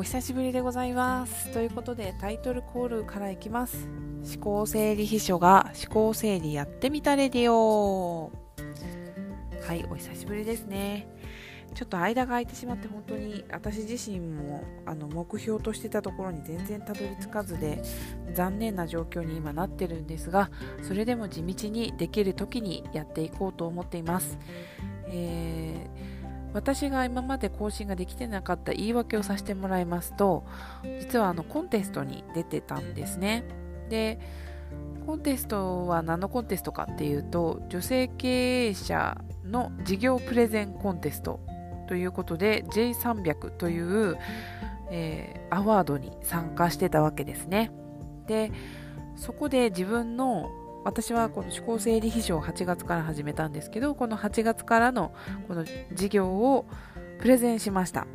お久しぶりでございます。ということでタイトルコールからいきます。思考整理秘書が思考整理やってみたレディオ。はい、お久しぶりですね。ちょっと間が空いてしまって本当に私自身もあの目標としてたところに全然たどり着かずで残念な状況に今なってるんですがそれでも地道にできる時にやっていこうと思っています。えー私が今まで更新ができてなかった言い訳をさせてもらいますと実はあのコンテストに出てたんですね。でコンテストは何のコンテストかっていうと女性経営者の事業プレゼンコンテストということで J300 という、えー、アワードに参加してたわけですね。でそこで自分の私はこの思考整理秘書を8月から始めたんですけどこの8月からのこの事業をプレゼンしました。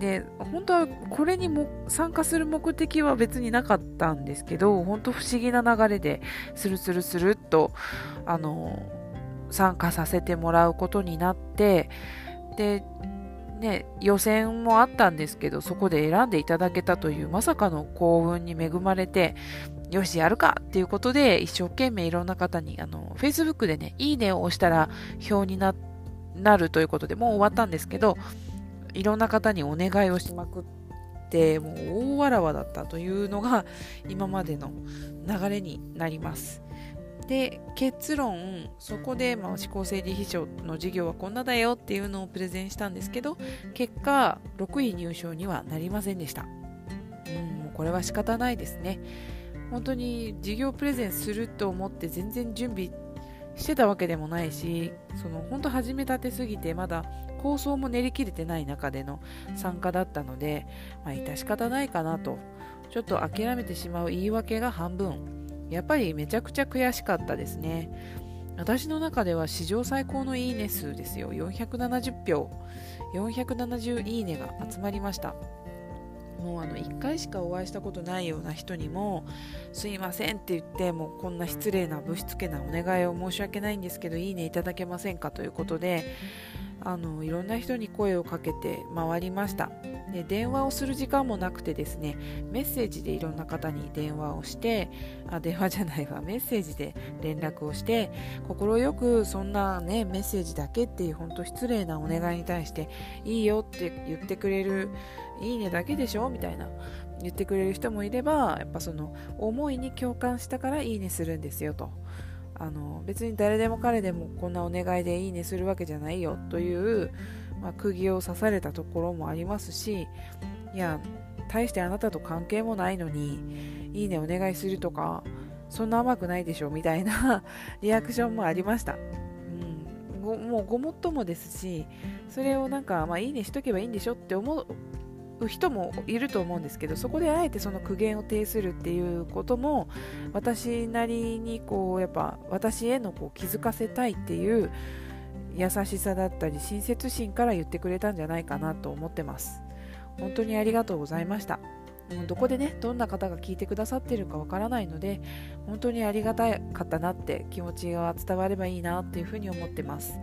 で本当はこれにも参加する目的は別になかったんですけど本当不思議な流れでスルスルスルっとあの参加させてもらうことになってでね、予選もあったんですけどそこで選んでいただけたというまさかの幸運に恵まれてよし、やるかっていうことで、一生懸命いろんな方に、あの、Facebook でね、いいねを押したら表にななるということで、もう終わったんですけど、いろんな方にお願いをしまくって、もう大わらわだったというのが、今までの流れになります。で、結論、そこで、まあ、思考整理秘書の授業はこんなだよっていうのをプレゼンしたんですけど、結果、6位入賞にはなりませんでした。うん、もうこれは仕方ないですね。本当に授業プレゼンすると思って全然準備してたわけでもないしその本当始めたてすぎてまだ構想も練り切れてない中での参加だったので、まあ、致し方ないかなと。ちょっと諦めてしまう言い訳が半分。やっぱりめちゃくちゃ悔しかったですね。私の中では史上最高のいいね数ですよ。470票。470いいねが集まりました。もうあの1回しかお会いしたことないような人にもすいませんって言ってもうこんな失礼なぶしつけなお願いを申し訳ないんですけどいいねいただけませんかということであのいろんな人に声をかけて回りました。で電話をする時間もなくてですねメッセージでいろんな方に電話をしてあ電話じゃないわ。メッセージで連絡をして快くそんなねメッセージだけっていう本当失礼なお願いに対していいよって言ってくれるいいねだけでしょみたいな言ってくれる人もいればやっぱその思いに共感したからいいねするんですよと。あの別に誰でも彼でもこんなお願いでいいねするわけじゃないよという、まあ、釘を刺されたところもありますしいや大してあなたと関係もないのにいいねお願いするとかそんな甘くないでしょみたいな リアクションもありました、うん、ごもうごもっともですしそれをなんか、まあ、いいねしとけばいいんでしょって思う人もいると思うんですけどそこであえてその苦言を呈するっていうことも私なりにこうやっぱ私へのこう気づかせたいっていう優しさだったり親切心から言ってくれたんじゃないかなと思ってます。本当にありがとうございました。どこでねどんな方が聞いてくださってるかわからないので本当にありがたかったなって気持ちが伝わればいいなっていうふうに思ってます。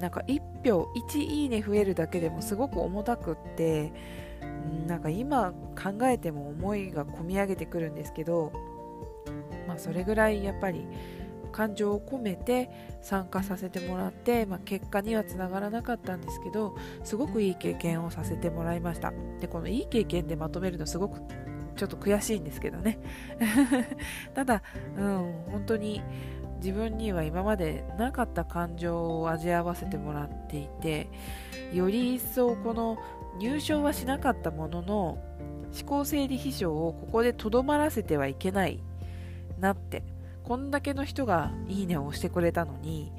なんか1票1いいね増えるだけでもすごく重たくってなんか今考えても思いが込み上げてくるんですけど、まあ、それぐらいやっぱり感情を込めて参加させてもらって、まあ、結果にはつながらなかったんですけどすごくいい経験をさせてもらいました。でこのいい経験でまとめるのすごくちょっと悔しいんですけどね。ただ、うん、本当に自分には今までなかった感情を味わわせてもらっていてより一層この入賞はしなかったものの思考整理秘書をここでとどまらせてはいけないなってこんだけの人がいいねを押してくれたのに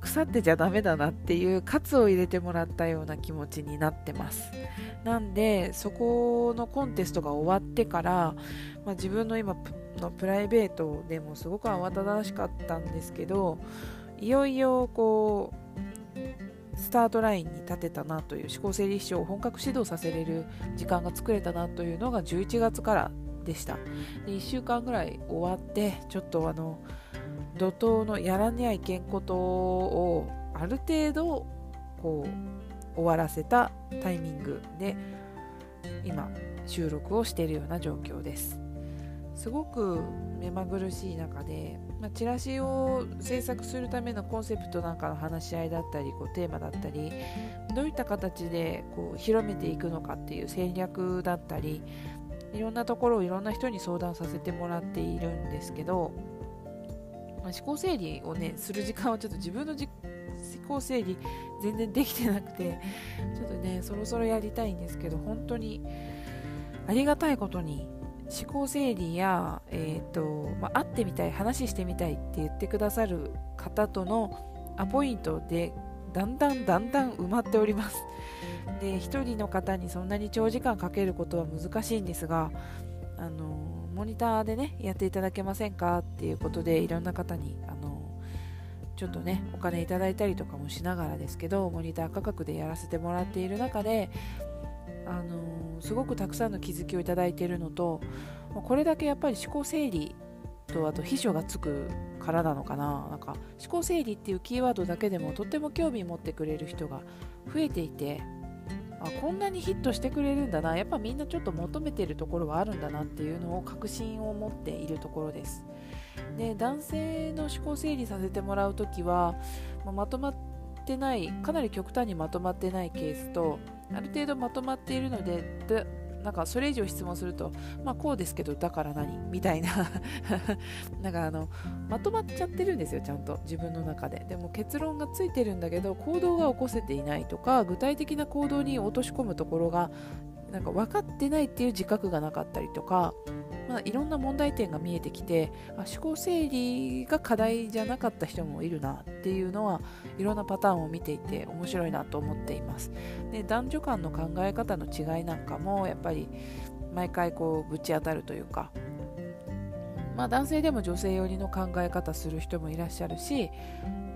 腐ってちゃダメだなっていう喝を入れてもらったような気持ちになってます。なんでそこのコンテストが終わってから、まあ、自分の今のプライベートでもすごく慌ただしかったんですけどいよいよこうスタートラインに立てたなという思考整理師を本格指導させれる時間が作れたなというのが11月からでした。で1週間ぐらい終わってちょっとあの怒涛のやらにゃいけんことをある程度こう終わらせたタイミングで今収録をしているような状況です。すごく目まぐるしい中で、まあ、チラシを制作するためのコンセプトなんかの話し合いだったりこうテーマだったりどういった形でこう広めていくのかっていう戦略だったりいろんなところをいろんな人に相談させてもらっているんですけど、まあ、思考整理をねする時間はちょっと自分の思考整理全然できてなくてちょっとねそろそろやりたいんですけど本当にありがたいことに思考整理や、えーとまあ、会ってみたい話してみたいって言ってくださる方とのアポイントでだんだんだんだん埋まっております。で1人の方にそんなに長時間かけることは難しいんですがあのモニターでねやっていただけませんかっていうことでいろんな方にあのちょっとねお金いただいたりとかもしながらですけどモニター価格でやらせてもらっている中であのすごくたくさんの気づきをいただいているのとこれだけやっぱり思考整理とあと秘書がつくからなのかな。なんか思考整理っていうキーワードだけでもとっても興味持ってくれる人が増えていてあこんなにヒットしてくれるんだな。やっぱみんなちょっと求めてるところはあるんだなっていうのを確信を持っているところです。で男性の思考整理させてもらう時は、ままとまってないかなり極端にまとまってないケースとある程度まとまっているのでなんかそれ以上質問すると、まあこうですけど、だから何？みたいな。なんかあの、まとまっちゃってるんですよ、ちゃんと。自分の中で。でも結論がついてるんだけど、行動が起こせていないとか、具体的な行動に落とし込むところが、なんか分かってないっていう自覚がなかったりとか、まあ、いろんな問題点が見えてきて思考整理が課題じゃなかった人もいるなっていうのはいろんなパターンを見ていて面白いなと思っています。で男女間の考え方の違いなんかもやっぱり毎回こうぶち当たるというかまあ、男性でも女性寄りの考え方する人もいらっしゃるし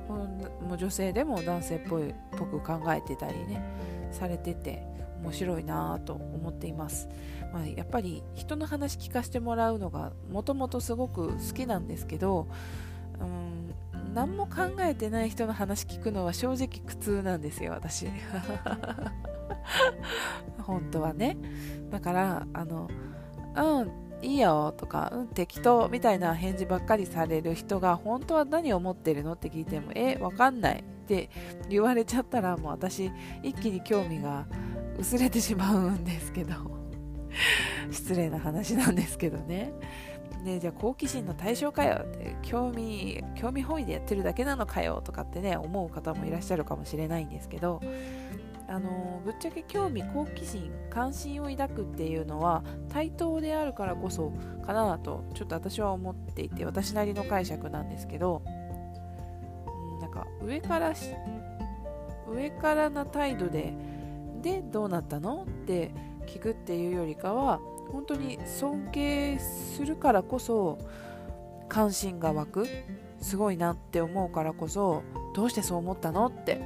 もう女性でも男性っぽいぽく考えてたりねされてて面白いなと思っています、まあ、やっぱり人の話聞かせてもらうのがもともとすごく好きなんですけどうん何も考えてない人の話聞くのは正直苦痛なんですよ私。本当はね。だからあのうんいいよとか、うん、適当みたいな返事ばっかりされる人が本当は何を思ってるのって聞いてもえわかんない。って言われちゃったらもう私一気に興味が薄れてしまうんですけど。失礼な話なんですけどね。ねじゃあ好奇心の対象かよって興味興味本位でやってるだけなのかよとかってね思う方もいらっしゃるかもしれないんですけどあのぶっちゃけ興味好奇心関心を抱くっていうのは対等であるからこそかなとちょっと私は思っていて私なりの解釈なんですけど、うん、なんか上から上からな態度ででどうなったのって聞くっていうよりかは本当に尊敬するからこそ関心が湧くすごいなって思うからこそどうしてそう思ったのって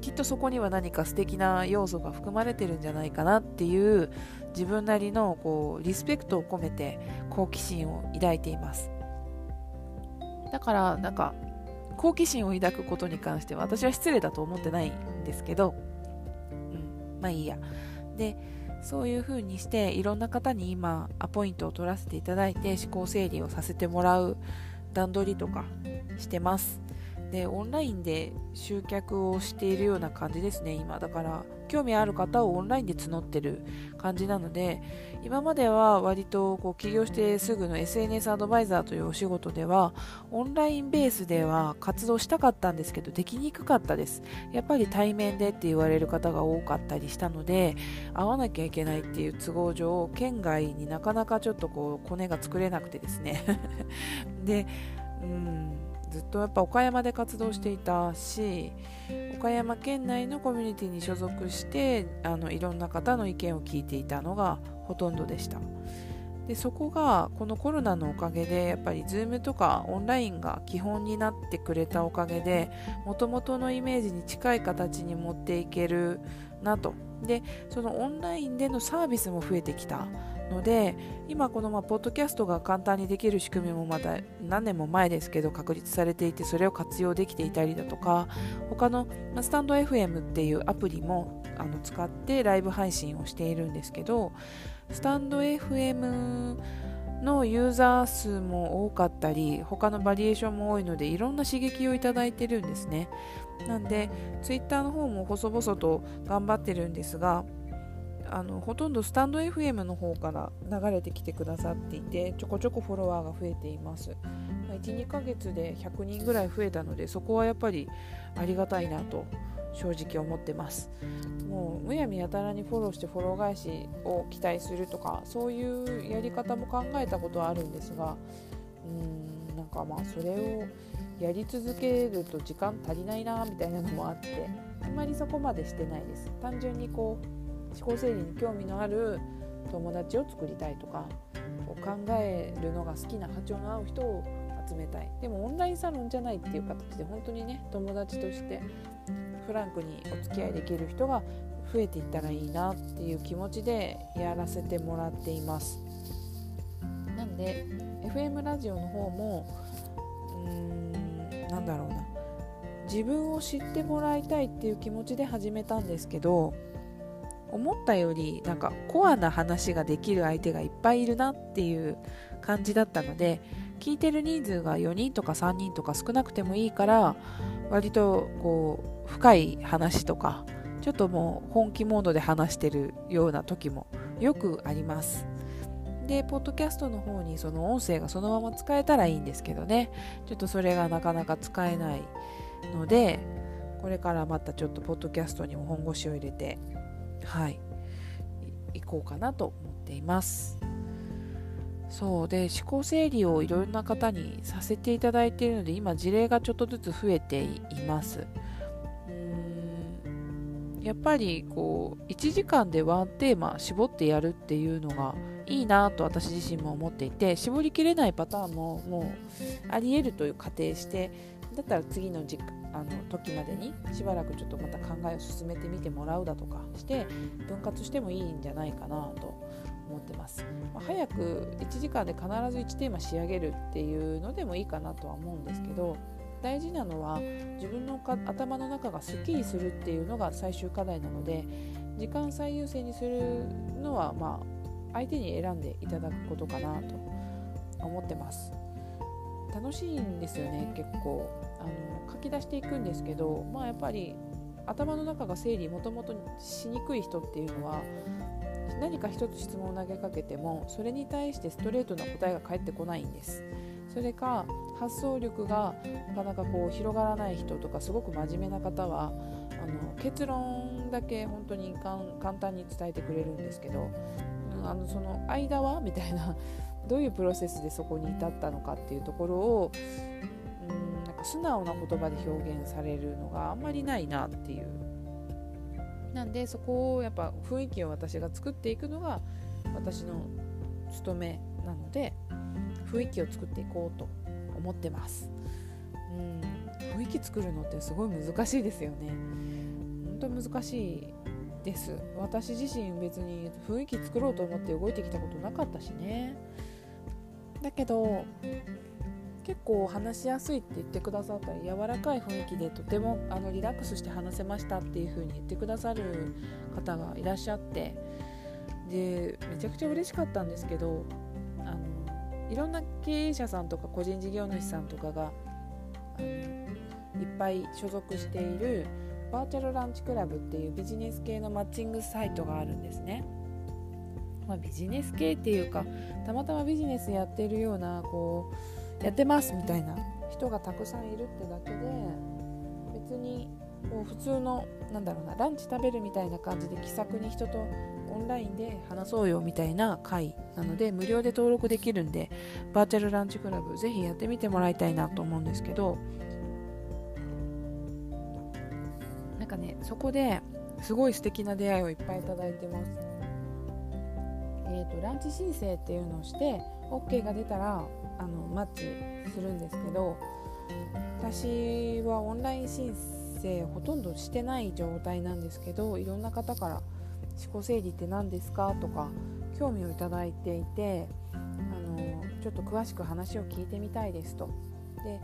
きっとそこには何か素敵な要素が含まれてるんじゃないかなっていう自分なりのこうリスペクトを込めて好奇心を抱いていますだからなんか好奇心を抱くことに関しては私は失礼だと思ってないんですけどうんまあいいや。で、そういうふうにしていろんな方に今アポイントを取らせていただいて思考整理をさせてもらう段取りとかしてます。で、オンラインで集客をしているような感じですね、今。だから、興味ある方をオンラインで募ってる感じなので、今までは割とこう起業してすぐの SNS アドバイザーというお仕事では、オンラインベースでは活動したかったんですけど、できにくかったです。やっぱり対面でって言われる方が多かったりしたので、会わなきゃいけないっていう都合上、県外になかなかちょっとこう、コネが作れなくてですね。で、うんずっとやっぱ岡山で活動していたし岡山県内のコミュニティに所属してあのいろんな方の意見を聞いていたのがほとんどでした。でそこがこのコロナのおかげでやっぱり Zoom とかオンラインが基本になってくれたおかげでもともとのイメージに近い形に持っていけるなと。でそのオンラインでのサービスも増えてきた。ので今このまあポッドキャストが簡単にできる仕組みもまた何年も前ですけど確立されていてそれを活用できていたりだとか他の、スタンド FM っていうアプリもあの使ってライブ配信をしているんですけどスタンド FM のユーザー数も多かったり他のバリエーションも多いのでいろんな刺激をいただいてるんですね。なんでツイッターの方も細々と頑張ってるんですがあのほとんどスタンド FM の方から流れてきてくださっていてちょこちょこフォロワーが増えています、12ヶ月で100人ぐらい増えたのでそこはやっぱりありがたいなと正直思ってます。もうむやみやたらにフォローしてフォロー返しを期待するとかそういうやり方も考えたことはあるんですがうーんなんかまあそれをやり続けると時間足りないなみたいなのもあってあんまりそこまでしてないです。単純にこう思考整理に興味のある友達を作りたいとかこう考えるのが好きな波長の合う人を集めたい。でもオンラインサロンじゃないっていう形で本当にね友達としてフランクにお付き合いできる人が増えていったらいいなっていう気持ちでやらせてもらっています。なんで FM ラジオの方もうーんなんだろうな。自分を知ってもらいたいっていう気持ちで始めたんですけど思ったよりなんかコアな話ができる相手がいっぱいいるなっていう感じだったので聞いてる人数が4人とか3人とか少なくてもいいから割とこう深い話とかちょっともう本気モードで話してるような時もよくあります。でポッドキャストの方にその音声がそのまま使えたらいいんですけどね。ちょっとそれがなかなか使えないのでこれからまたちょっとポッドキャストにも本腰を入れてはい。行こうかなと思っています。そうで思考整理をいろんな方にさせていただいているので今事例がちょっとずつ増えています。うん。やっぱりこう1時間でワンテーマ絞ってやるっていうのがいいなと私自身も思っていて絞りきれないパターンももうありえるという仮定してだったら次の時あの時までにしばらくちょっとまた考えを進めてみてもらうだとかして分割してもいいんじゃないかなと思ってます、まあ、早く1時間で必ず1テーマ仕上げるっていうのでもいいかなとは思うんですけど大事なのは自分の頭の中がすっきりするっていうのが最終課題なので時間最優先にするのはまあ相手に選んでいただくことかなと思ってます。楽しいんですよね結構。書き出していくんですけどまあやっぱり頭の中が整理もともとしにくい人っていうのは何か一つ質問を投げかけてもそれに対してストレートな答えが返ってこないんです。それか発想力がなかなかこう広がらない人とかすごく真面目な方はあの結論だけ本当に簡単に伝えてくれるんですけどうんあのその間はみたいなどういうプロセスでそこに至ったのかっていうところを素直な言葉で表現されるのがあんまりないなっていう。なんでそこをやっぱ雰囲気を私が作っていくのが私の務めなので雰囲気を作っていこうと思ってます。うん。雰囲気作るのってすごい難しいですよね。本当難しいです。私自身別に雰囲気作ろうと思って動いてきたことなかったしね。だけど結構話しやすいって言ってくださったり柔らかい雰囲気でとてもあのリラックスして話せましたっていう風に言ってくださる方がいらっしゃってでめちゃくちゃ嬉しかったんですけどあのいろんな経営者さんとか個人事業主さんとかがいっぱい所属しているバーチャルランチクラブっていうビジネス系のマッチングサイトがあるんですね。まあ、ビジネス系っていうかたまたまビジネスやってるようなこうやってますみたいな人がたくさんいるってだけで別にこう普通のなんだろうなランチ食べるみたいな感じで気さくに人とオンラインで話そうよみたいな会なので無料で登録できるんでバーチャルランチクラブぜひやってみてもらいたいなと思うんですけどなんかねそこですごい素敵な出会いをいっぱいいただいてます。えーと、とランチ申請っていうのをして OK が出たらあのマッチするんですけど私はオンライン申請ほとんどしてない状態なんですけどいろんな方から「思考整理って何ですか?」とか興味をいただいていてあのちょっと詳しく話を聞いてみたいですと。で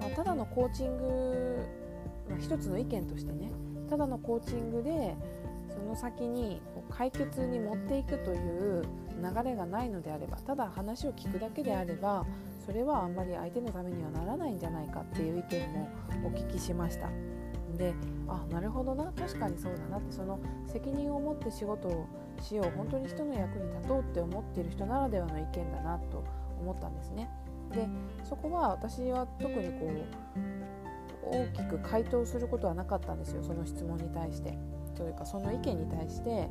まあ、ただのコーチング、まあ、一つの意見としてねただのコーチングでその先に解決に持っていくという流れがないのであればただ話を聞くだけであればそれはあんまり相手のためにはならないんじゃないかっていう意見もお聞きしました。であなるほどな確かにそうだなってその責任を持って仕事をしよう本当に人の役に立とうって思っている人ならではの意見だなと思ったんですね。でそこは私は特にこう大きく回答することはなかったんですよその質問に対して。というかその意見に対して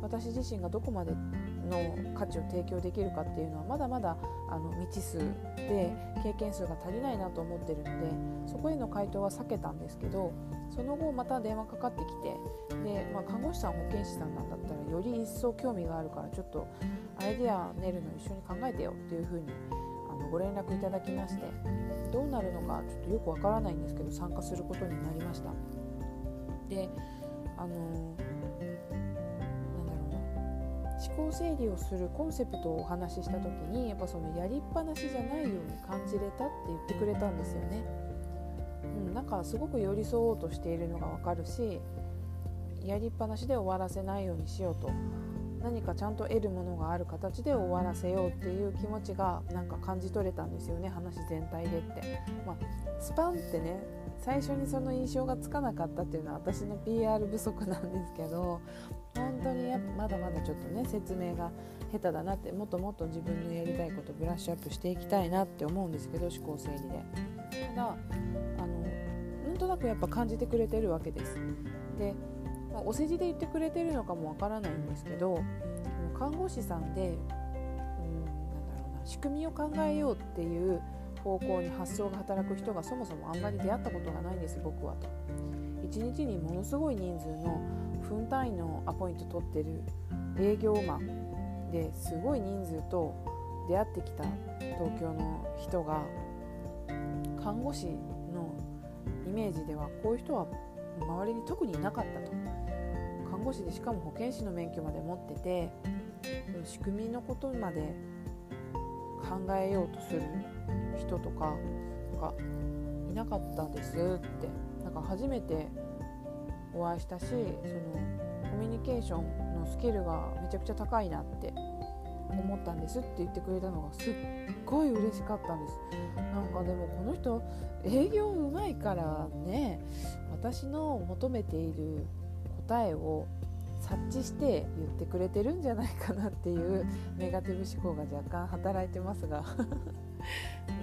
私自身がどこまでの価値を提供できるかっていうのはまだまだあの未知数で経験数が足りないなと思ってるのでそこへの回答は避けたんですけどその後また電話かかってきてで、まあ、看護師さん保健師さんなんだったらより一層興味があるからちょっとアイデア練るの一緒に考えてよっていうふうにあのご連絡いただきましてどうなるのかちょっとよくわからないんですけど参加することになりました。であの思考整理をするコンセプトをお話しした時にやっぱそのやりっぱなしじゃないように感じれたって言ってくれたんですよね。うん、なんかすごく寄り添おうとしているのがわかるしやりっぱなしで終わらせないようにしようと何かちゃんと得るものがある形で終わらせようっていう気持ちがなんか感じ取れたんですよね話全体でって。まあ、スパンってね最初にその印象がつかなかったっていうのは私の PR 不足なんですけど本当にやまだまだちょっとね説明が下手だなってもっともっと自分のやりたいことブラッシュアップしていきたいなって思うんですけど思考整理でただあのなんとなくやっぱ感じてくれてるわけですで、まあ、お世辞で言ってくれてるのかもわからないんですけど看護師さんでうんなんだろうな仕組みを考えようっていう方向に発想が働く人がそもそもあんまり出会ったことがないんです僕はと。1日にものすごい人数の分単位のアポイント取ってる営業マンですごい人数と出会ってきた東京の人が看護師のイメージではこういう人は周りに特にいなかったと看護師でしかも保健師の免許まで持ってて仕組みのことまで考えようとする人とかがいなかったんですってなんか初めてお会いしたしそのコミュニケーションのスキルがめちゃくちゃ高いなって思ったんですって言ってくれたのがすっごい嬉しかったんです。なんかでもこの人営業うまいからね私の求めている答えを察知して言ってくれてるんじゃないかなっていうネガティブ思考が若干働いてますが。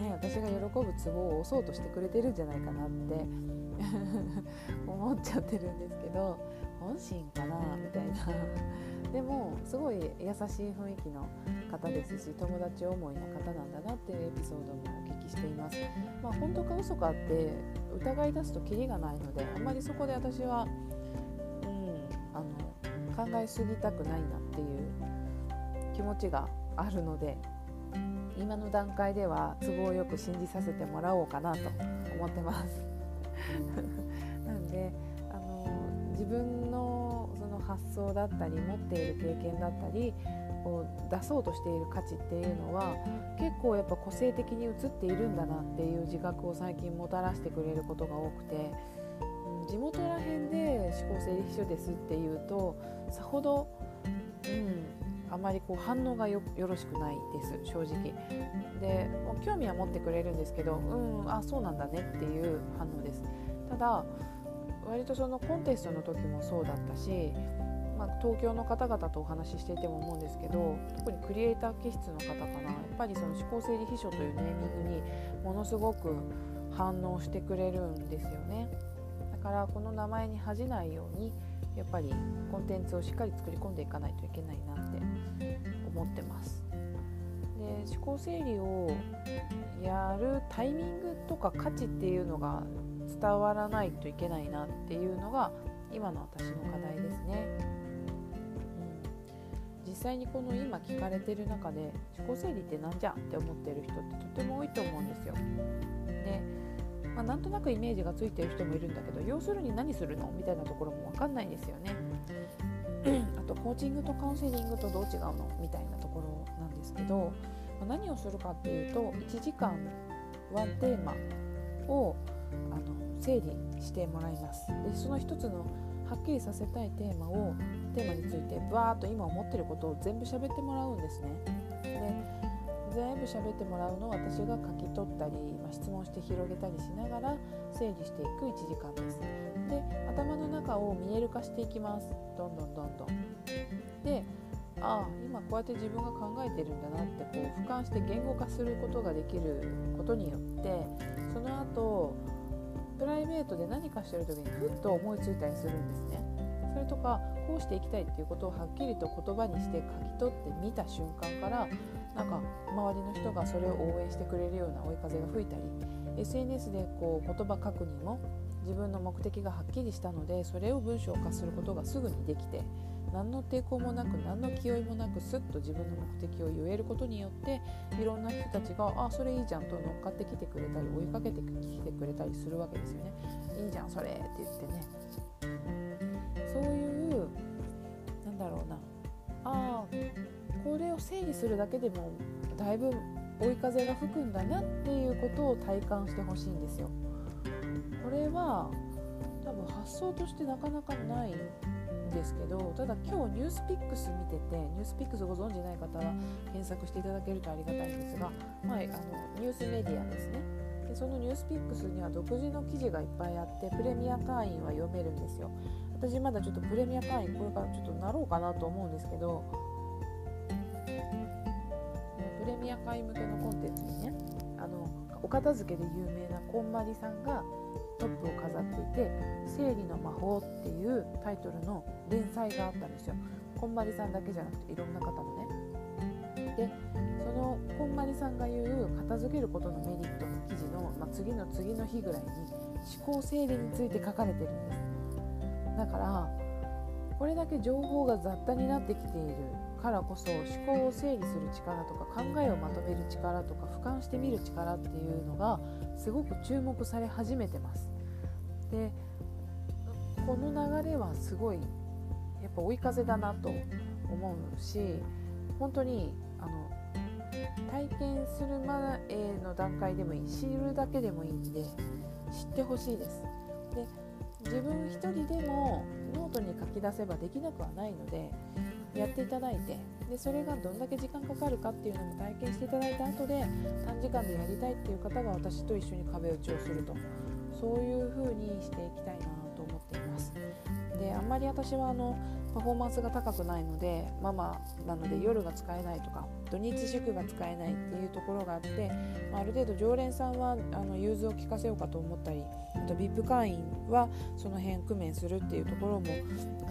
ね、私が喜ぶツボを押そうとしてくれてるんじゃないかなって 思っちゃってるんですけど本心かなみたいな。でもすごい優しい雰囲気の方ですし友達思いな方なんだなっていうエピソードもお聞きしています。まあ本当か嘘かって疑い出すとキリがないのであんまりそこで私は、考えすぎたくないなっていう気持ちがあるので今の段階では都合よく信じさせてもらおうかなと思ってます。なんであの自分のその発想だったり持っている経験だったりを出そうとしている価値っていうのは結構やっぱ個性的に映っているんだなっていう自覚を最近もたらしてくれることが多くて、で思考整理秘書ですっていうとさほど、うん、あまりこう反応がよろしくないです正直。で興味は持ってくれるんですけどうんあそうなんだねっていう反応です。ただ割とそのコンテストの時もそうだったし、まあ、東京の方々とお話ししていても思うんですけど特にクリエイター気質の方かな。やっぱりその思考整理秘書というネーミングにものすごく反応してくれるんですよね。からこの名前に恥じないようにやっぱりコンテンツをしっかり作り込んでいかないといけないなって思ってます。で思考整理をやるタイミングとか価値っていうのが伝わらないといけないなっていうのが今の私の課題ですね。うん、実際にこの今聞かれてる中で思考整理って何じゃんって思ってる人ってとても多いと思うんですよ。でまあ、なんとなくイメージがついてる人もいるんだけど要するに何するの？みたいなところも分かんないんですよね。あとコーチングとカウンセリングとどう違うの？みたいなところなんですけど、まあ、何をするかっていうと1時間ワンテーマをあの整理してもらいます。でその一つのはっきりさせたいテーマをテーマについてバーッと今思ってることを全部喋ってもらうんですね。で全部喋ってもらうのを私が書き取ったり、まあ、質問して広げたりしながら整理していく1時間です。で頭の中を見える化していきます。どんどんどんどん。でああ今こうやって自分が考えてるんだなってこう俯瞰して言語化することができることによってその後プライベートで何かしてる時にふっと思いついたりするんですね。それとかこうしていきたいっていうことをはっきりと言葉にして書き取ってみた瞬間からなんか周りの人がそれを応援してくれるような追い風が吹いたり SNS でこう言葉確認も自分の目的がはっきりしたのでそれを文章化することがすぐにできて何の抵抗もなく何の気負いもなくすっと自分の目的を言えることによっていろんな人たちが「あそれいいじゃん」と乗っかってきてくれたり追いかけてきてくれたりするわけですよね。いいじゃんそれって言ってねそういうなんだろうなああこれを整理するだけでもだいぶ追い風が吹くんだなっていうことを体感してほしいんですよ。これは多分発想としてなかなかないんですけどただ今日ニュースピックス見ててニュースピックスご存じない方は検索していただけるとありがたいんですが、まあ、あのニュースメディアですねでそのニュースピックスには独自の記事がいっぱいあってプレミア会員は読めるんですよ私まだちょっとプレミア会員これからちょっとなろうかなと思うんですけどプレミア会向けのコンテンツにねあのお片付けで有名なこんまりさんがトップを飾っていて「生理の魔法」っていうタイトルの連載があったんですよ。こんまりさんだけじゃなくていろんな方のね。でそのこんまりさんが言う片付けることのメリットの記事の、まあ、次の次の日ぐらいに思考整理について書かれてるんです。だからこれだけ情報が雑多になってきているからこそ思考を整理する力とか考えをまとめる力とか俯瞰してみる力っていうのがすごく注目され始めてます。でこの流れはすごいやっぱ追い風だなと思うし本当にあの体験する前の段階でもいい知るだけでもいいんで知ってほしいです。で自分一人でもノートに書き出せばできなくはないのでやっていただいてでそれがどんだけ時間かかるかっていうのも体験していただいた後で短時間でやりたいっていう方が私と一緒に壁打ちをすると。そういう風にしていきたいなと思っています。であんまり私はあのパフォーマンスが高くないのでママなので夜が使えないとか土日祝が使えないっていうところがあって、まあ、ある程度常連さんはあの融通を利かせようかと思ったりあと VIP 会員はその辺工面するっていうところも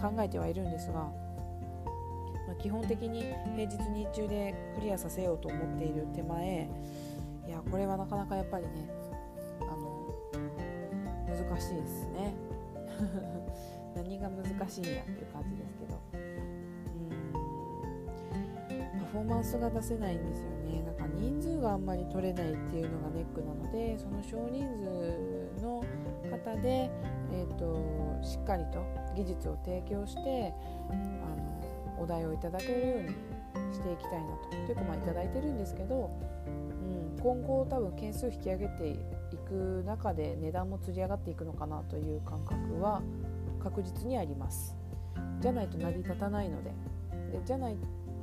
考えてはいるんですがまあ、基本的に平日日中でクリアさせようと思っている手前いやこれはなかなかやっぱりねあの難しいですね。何が難しいんやっていう感じですけど。うん。パフォーマンスが出せないんですよね。なんか人数があんまり取れないっていうのがネックなのでその少人数の方で、えーとしっかりと技術を提供してあのお題をいただけるようにしていきたいなと。というかまあいただいてるんですけど、うん、今後多分件数引き上げていく中で値段もつり上がっていくのかなという感覚は確実にあります。じゃないと成り立たないのででじゃない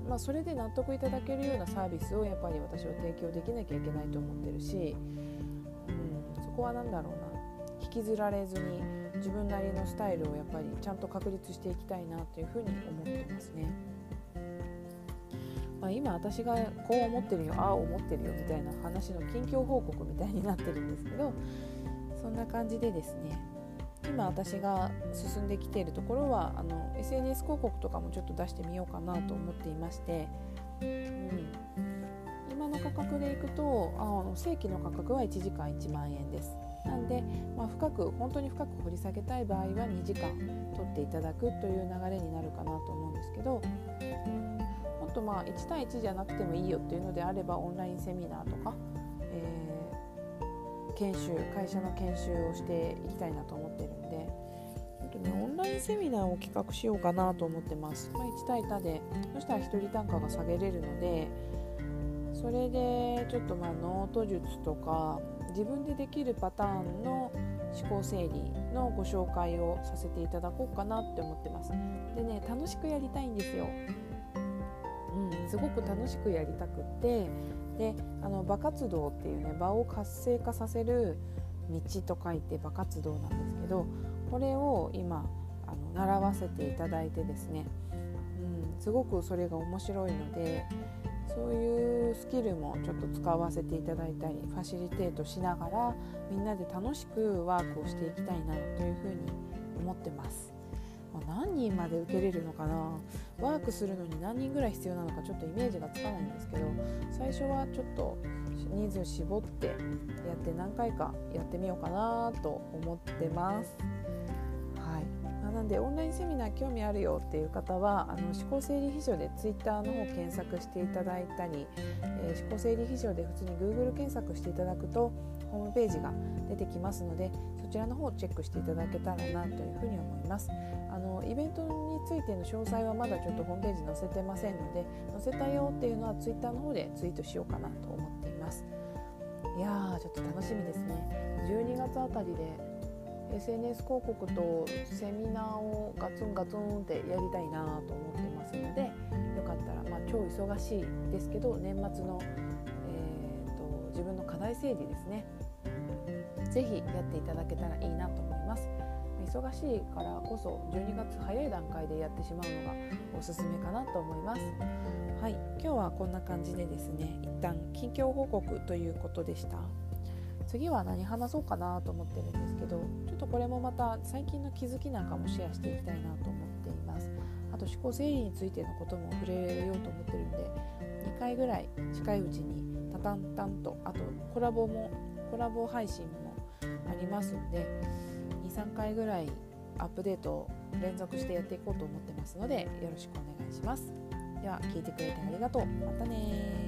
まあ、それで納得いただけるようなサービスをやっぱり私は提供できなきゃいけないと思ってるし、うん、そこは何だろうな引きずられずに自分なりのスタイルをやっぱりちゃんと確立していきたいなというふうに思ってますね。まあ、今私がこう思ってるよああ思ってるよみたいな話の近況報告みたいになってるんですけどそんな感じでですね今私が進んできているところはあの SNS 広告とかもちょっと出してみようかなと思っていまして、うん、今の価格でいくとあの正規の価格は1時間1万円です。なんで、まあ、深く本当に深く掘り下げたい場合は2時間取っていただくという流れになるかなと思うんですけどもっとまあ1対1じゃなくてもいいよっていうのであればオンラインセミナーとか、えー、研修会社の研修をしていきたいなと思ってるんで。ね、オンラインセミナーを企画しようかなと思ってます。まあ、1対多で、そしたら1人単価が下げれるので、それでちょっとまあノート術とか自分でできるパターンの思考整理のご紹介をさせていただこうかなって思ってます。でね楽しくやりたいんですよ。うんすごく楽しくやりたくって。であの場活動っていうね場を活性化させる道と書いて場活動なんですけどこれを今あの習わせていただいてですね、うん、すごくそれが面白いのでそういうスキルもちょっと使わせていただいたりファシリテートしながらみんなで楽しくワークをしていきたいなというふうに思ってます。何人まで受けれるのかな？ワークするのに何人ぐらい必要なのかちょっとイメージがつかないんですけど最初はちょっと人数絞ってやって何回かやってみようかなと思ってます。なんでオンラインセミナー興味あるよっていう方はあの思考整理秘書でツイッターの方検索していただいたり、えー、思考整理秘書で普通に Google 検索していただくとホームページが出てきますのでそちらの方をチェックしていただけたらなというふうに思います。あのイベントについての詳細はまだちょっとホームページ載せてませんので載せたよっていうのはツイッターの方でツイートしようかなと思っています。いやーちょっと楽しみですね。12月あたりで SNS 広告とセミナーをガツンガツンってやりたいなと思ってますのでよかったら、まあ、超忙しいですけど年末の、えーと、自分の課題整理ですね是非やっていただけたらいいなと思います。忙しいからこそ12月早い段階でやってしまうのがおすすめかなと思います。はい、今日はこんな感じでですね一旦近況報告ということでした。次は何話そうかなと思ってるんですけどちょっとこれもまた最近の気づきなんかもシェアしていきたいなと思っています。あと思考整理についてのことも触れようと思ってるんで2回ぐらい近いうちにタタンタンとあとコラボもコラボ配信もありますんで23回ぐらいアップデートを連続してやっていこうと思ってますのでよろしくお願いします。では聞いてくれてありがとう。またね